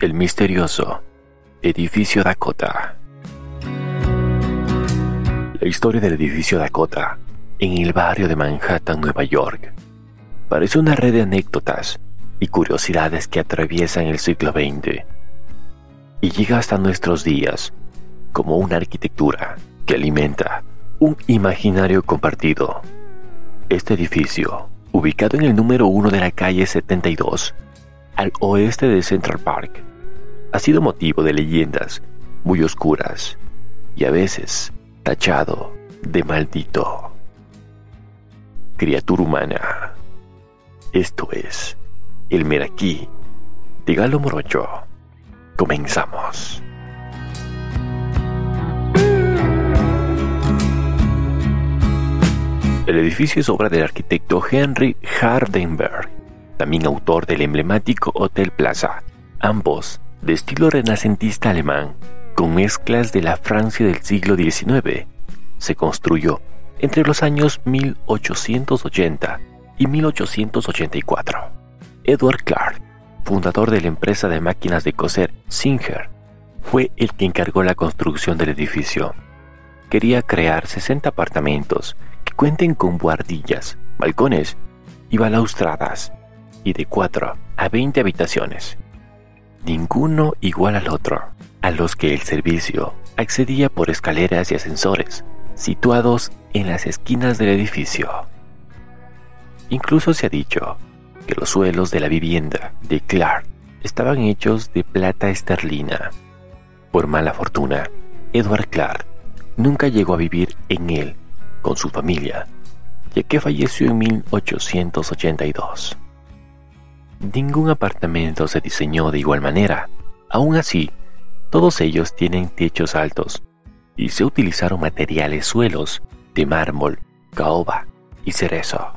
El misterioso edificio Dakota. La historia del edificio Dakota en el barrio de Manhattan, Nueva York, parece una red de anécdotas y curiosidades que atraviesan el siglo XX y llega hasta nuestros días como una arquitectura que alimenta un imaginario compartido. Este edificio, ubicado en el número 1 de la calle 72, al oeste de Central Park, ha sido motivo de leyendas muy oscuras y a veces tachado de maldito. Criatura humana. Esto es el Meraquí de Galo Morocho. Comenzamos. El edificio es obra del arquitecto Henry Hardenberg, también autor del emblemático Hotel Plaza, ambos de estilo renacentista alemán, con mezclas de la Francia del siglo XIX. Se construyó entre los años 1880 y 1884. Edward Clark, fundador de la empresa de máquinas de coser Singer, fue el que encargó la construcción del edificio. Quería crear 60 apartamentos que cuenten con buhardillas, balcones y balaustradas, y de 4 a 20 habitaciones, ninguno igual al otro, a los que el servicio accedía por escaleras y ascensores situados en las esquinas del edificio. Incluso se ha dicho que los suelos de la vivienda de Clark estaban hechos de plata esterlina. Por mala fortuna, Edward Clark nunca llegó a vivir en él con su familia, ya que falleció en 1882. Ningún apartamento se diseñó de igual manera. Aún así, todos ellos tienen techos altos y se utilizaron materiales suelos de mármol, caoba y cerezo.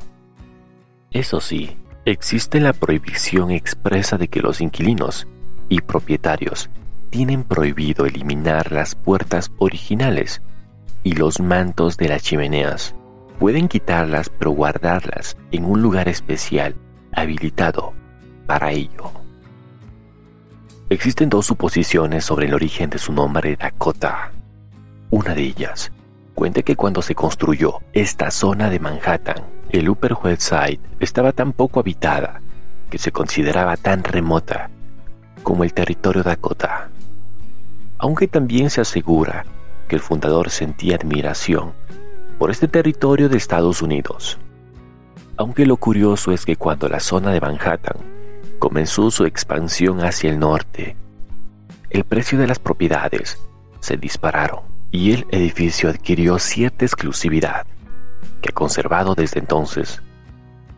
Eso sí, existe la prohibición expresa de que los inquilinos y propietarios tienen prohibido eliminar las puertas originales y los mantos de las chimeneas. Pueden quitarlas pero guardarlas en un lugar especial habilitado para ello. Existen dos suposiciones sobre el origen de su nombre Dakota. Una de ellas cuenta que cuando se construyó esta zona de Manhattan, el Upper West Side estaba tan poco habitada que se consideraba tan remota como el territorio Dakota. Aunque también se asegura que el fundador sentía admiración por este territorio de Estados Unidos. Aunque lo curioso es que cuando la zona de Manhattan comenzó su expansión hacia el norte. El precio de las propiedades se dispararon y el edificio adquirió cierta exclusividad que ha conservado desde entonces,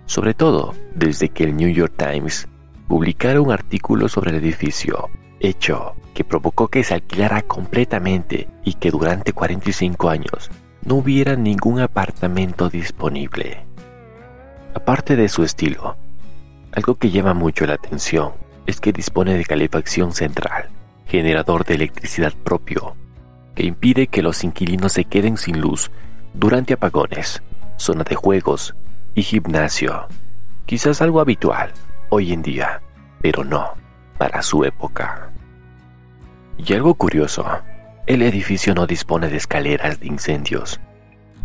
sobre todo desde que el New York Times publicara un artículo sobre el edificio, hecho que provocó que se alquilara completamente y que durante 45 años no hubiera ningún apartamento disponible. Aparte de su estilo, algo que llama mucho la atención es que dispone de calefacción central, generador de electricidad propio, que impide que los inquilinos se queden sin luz durante apagones, zona de juegos y gimnasio. Quizás algo habitual hoy en día, pero no para su época. Y algo curioso, el edificio no dispone de escaleras de incendios,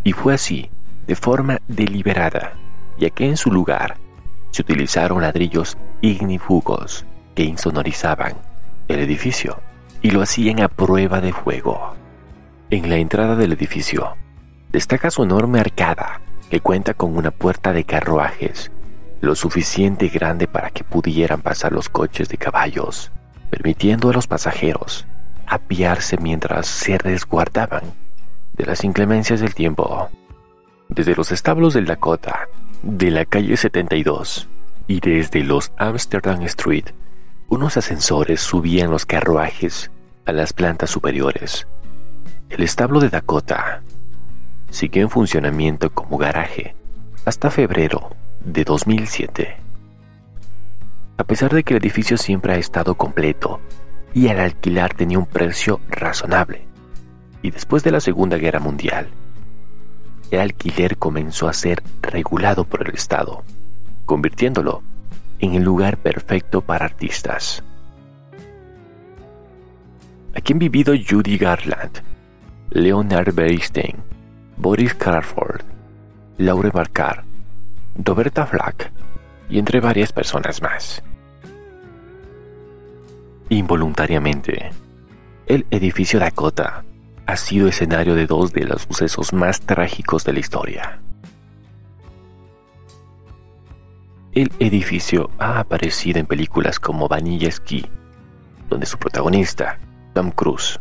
y fue así de forma deliberada, ya que en su lugar se utilizaron ladrillos ignifugos que insonorizaban el edificio y lo hacían a prueba de fuego. En la entrada del edificio destaca su enorme arcada que cuenta con una puerta de carruajes lo suficiente grande para que pudieran pasar los coches de caballos, permitiendo a los pasajeros apiarse mientras se resguardaban de las inclemencias del tiempo. Desde los establos del Dakota de la calle 72 y desde los Amsterdam Street, unos ascensores subían los carruajes a las plantas superiores. El establo de Dakota siguió en funcionamiento como garaje hasta febrero de 2007. A pesar de que el edificio siempre ha estado completo y al alquilar tenía un precio razonable, y después de la Segunda Guerra Mundial, el alquiler comenzó a ser regulado por el Estado, convirtiéndolo en el lugar perfecto para artistas. Aquí han vivido Judy Garland, Leonard Bernstein, Boris Crawford, Laure Barcar, Roberta Flack y entre varias personas más. Involuntariamente, el edificio Dakota ha sido escenario de dos de los sucesos más trágicos de la historia. El edificio ha aparecido en películas como Vanilla Ski, donde su protagonista, Tom Cruise,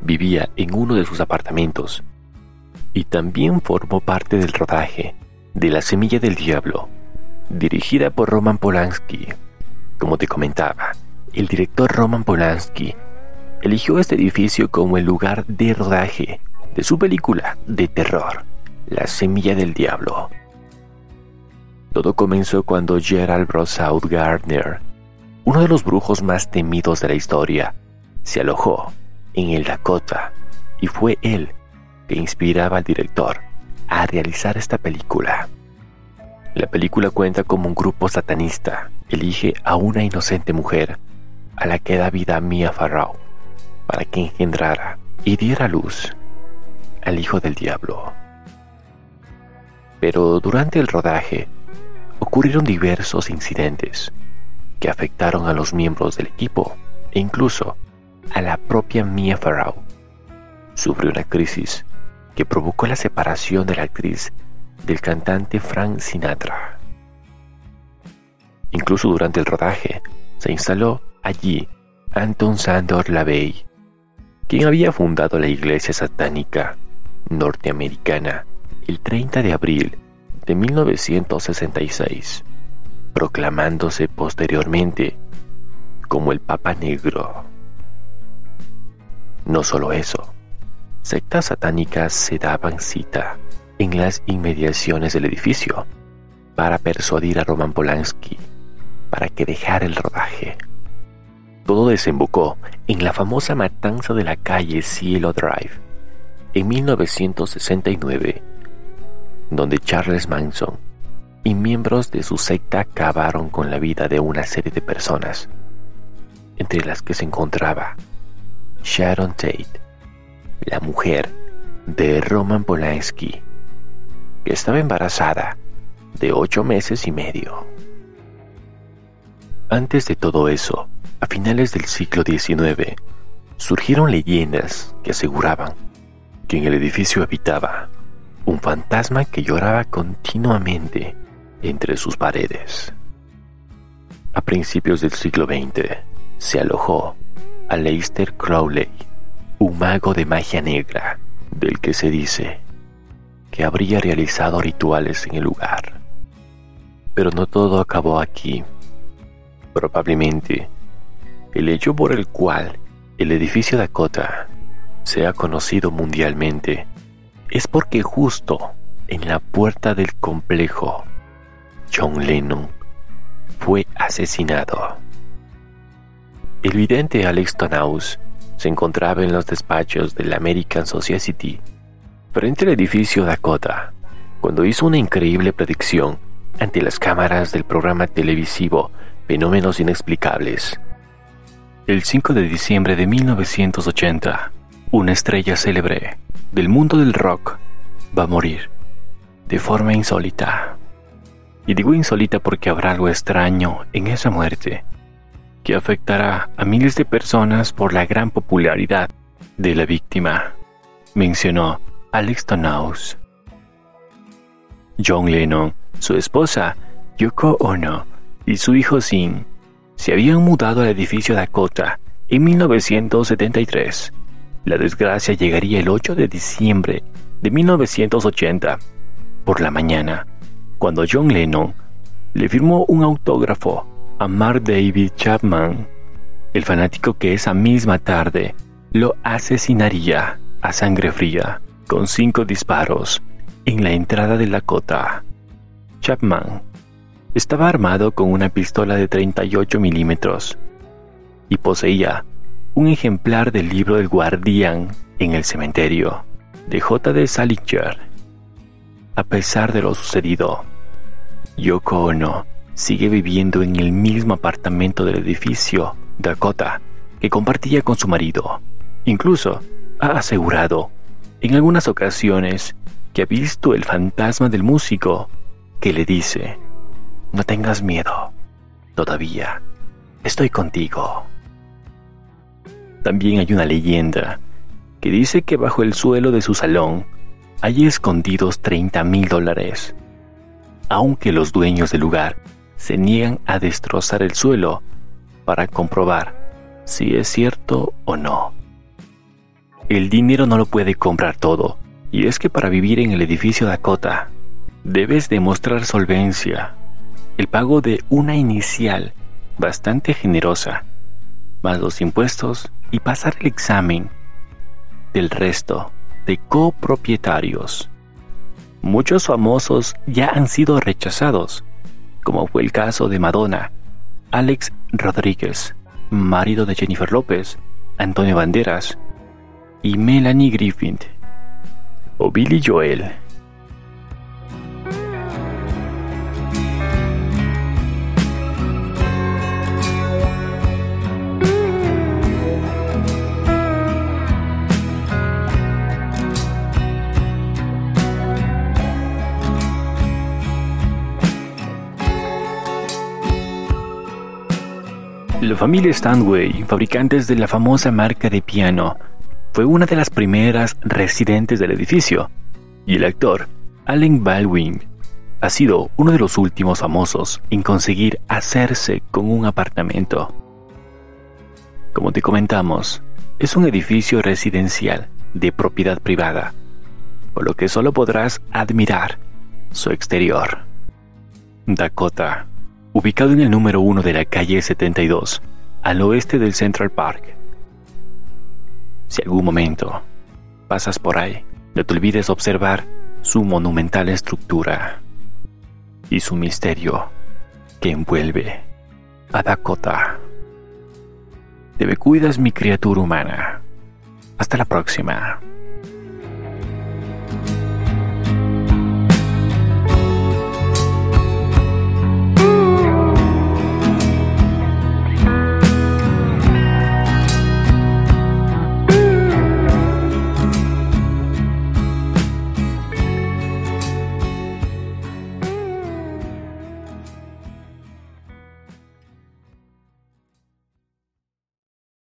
vivía en uno de sus apartamentos y también formó parte del rodaje de La Semilla del Diablo, dirigida por Roman Polanski. Como te comentaba, el director Roman Polanski eligió este edificio como el lugar de rodaje de su película de terror, La Semilla del Diablo. Todo comenzó cuando Gerald Brossaud Gardner, uno de los brujos más temidos de la historia, se alojó en el Dakota y fue él que inspiraba al director a realizar esta película. La película cuenta como un grupo satanista elige a una inocente mujer a la que da vida Mia Farrow para que engendrara y diera luz al hijo del diablo. Pero durante el rodaje ocurrieron diversos incidentes que afectaron a los miembros del equipo e incluso a la propia Mia Farrow. Sufrió una crisis que provocó la separación de la actriz del cantante Frank Sinatra. Incluso durante el rodaje se instaló allí Anton Sandor Lavey, quien había fundado la iglesia satánica norteamericana el 30 de abril de 1966, proclamándose posteriormente como el Papa Negro. No solo eso, sectas satánicas se daban cita en las inmediaciones del edificio para persuadir a Roman Polanski para que dejara el rodaje. Todo desembocó en la famosa matanza de la calle Cielo Drive en 1969, donde Charles Manson y miembros de su secta acabaron con la vida de una serie de personas, entre las que se encontraba Sharon Tate, la mujer de Roman Polanski, que estaba embarazada de ocho meses y medio. Antes de todo eso, a finales del siglo XIX, surgieron leyendas que aseguraban que en el edificio habitaba un fantasma que lloraba continuamente entre sus paredes. A principios del siglo XX, se alojó a Leicester Crowley, un mago de magia negra, del que se dice que habría realizado rituales en el lugar. Pero no todo acabó aquí. Probablemente el hecho por el cual el edificio Dakota se ha conocido mundialmente es porque justo en la puerta del complejo, John Lennon fue asesinado. El vidente Alex Tonaus se encontraba en los despachos de la American Society frente al edificio Dakota cuando hizo una increíble predicción ante las cámaras del programa televisivo Fenómenos Inexplicables el 5 de diciembre de 1980, una estrella célebre del mundo del rock va a morir de forma insólita. Y digo insólita porque habrá algo extraño en esa muerte que afectará a miles de personas por la gran popularidad de la víctima, mencionó Alex Tonaus. John Lennon, su esposa Yoko Ono y su hijo Sin se habían mudado al edificio Dakota en 1973. La desgracia llegaría el 8 de diciembre de 1980 por la mañana, cuando John Lennon le firmó un autógrafo a Mark David Chapman, el fanático que esa misma tarde lo asesinaría a sangre fría con cinco disparos en la entrada de Dakota. Chapman estaba armado con una pistola de 38 milímetros y poseía un ejemplar del libro del guardián en el cementerio de J. de Salinger. A pesar de lo sucedido, Yoko Ono sigue viviendo en el mismo apartamento del edificio Dakota que compartía con su marido. Incluso ha asegurado en algunas ocasiones que ha visto el fantasma del músico que le dice, no tengas miedo, todavía estoy contigo. También hay una leyenda que dice que bajo el suelo de su salón hay escondidos 30 mil dólares, aunque los dueños del lugar se niegan a destrozar el suelo para comprobar si es cierto o no. El dinero no lo puede comprar todo, y es que para vivir en el edificio Dakota, debes demostrar solvencia, el pago de una inicial bastante generosa, más los impuestos y pasar el examen del resto de copropietarios. Muchos famosos ya han sido rechazados, como fue el caso de Madonna, Alex Rodríguez, marido de Jennifer López, Antonio Banderas y Melanie Griffith, o Billy Joel. La familia Stanway, fabricantes de la famosa marca de piano, fue una de las primeras residentes del edificio, y el actor Allen Baldwin ha sido uno de los últimos famosos en conseguir hacerse con un apartamento. Como te comentamos, es un edificio residencial de propiedad privada, por lo que solo podrás admirar su exterior. Dakota ubicado en el número 1 de la calle 72, al oeste del Central Park. Si algún momento pasas por ahí, no te olvides observar su monumental estructura y su misterio que envuelve a Dakota. Te cuidas mi criatura humana. Hasta la próxima.